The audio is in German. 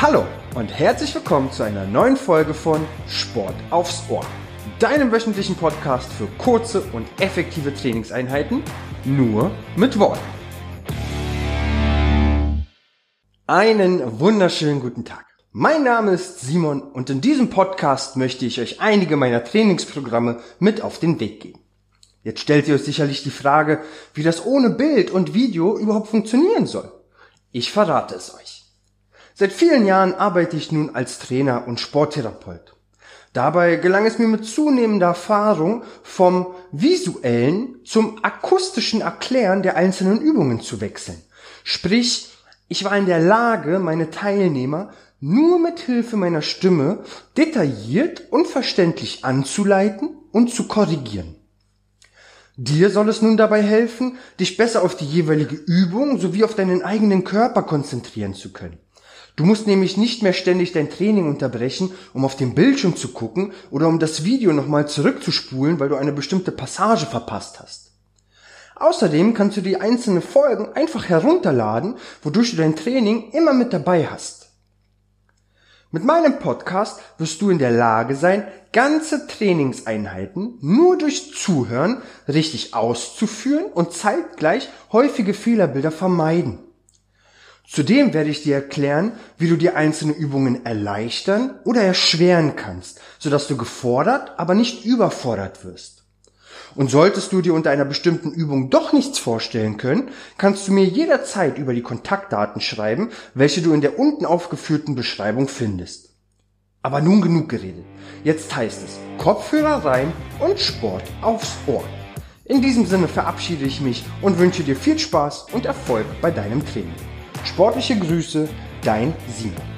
Hallo und herzlich willkommen zu einer neuen Folge von Sport aufs Ohr, deinem wöchentlichen Podcast für kurze und effektive Trainingseinheiten, nur mit Worten. Einen wunderschönen guten Tag. Mein Name ist Simon und in diesem Podcast möchte ich euch einige meiner Trainingsprogramme mit auf den Weg geben. Jetzt stellt ihr euch sicherlich die Frage, wie das ohne Bild und Video überhaupt funktionieren soll. Ich verrate es euch. Seit vielen Jahren arbeite ich nun als Trainer und Sporttherapeut. Dabei gelang es mir mit zunehmender Erfahrung vom visuellen zum akustischen Erklären der einzelnen Übungen zu wechseln. Sprich, ich war in der Lage, meine Teilnehmer nur mit Hilfe meiner Stimme detailliert und verständlich anzuleiten und zu korrigieren. Dir soll es nun dabei helfen, dich besser auf die jeweilige Übung sowie auf deinen eigenen Körper konzentrieren zu können. Du musst nämlich nicht mehr ständig dein Training unterbrechen, um auf den Bildschirm zu gucken oder um das Video nochmal zurückzuspulen, weil du eine bestimmte Passage verpasst hast. Außerdem kannst du die einzelnen Folgen einfach herunterladen, wodurch du dein Training immer mit dabei hast. Mit meinem Podcast wirst du in der Lage sein, ganze Trainingseinheiten nur durch Zuhören richtig auszuführen und zeitgleich häufige Fehlerbilder vermeiden. Zudem werde ich dir erklären, wie du dir einzelne Übungen erleichtern oder erschweren kannst, sodass du gefordert, aber nicht überfordert wirst. Und solltest du dir unter einer bestimmten Übung doch nichts vorstellen können, kannst du mir jederzeit über die Kontaktdaten schreiben, welche du in der unten aufgeführten Beschreibung findest. Aber nun genug geredet. Jetzt heißt es Kopfhörer rein und Sport aufs Ohr. In diesem Sinne verabschiede ich mich und wünsche dir viel Spaß und Erfolg bei deinem Training. Sportliche Grüße, dein Simon.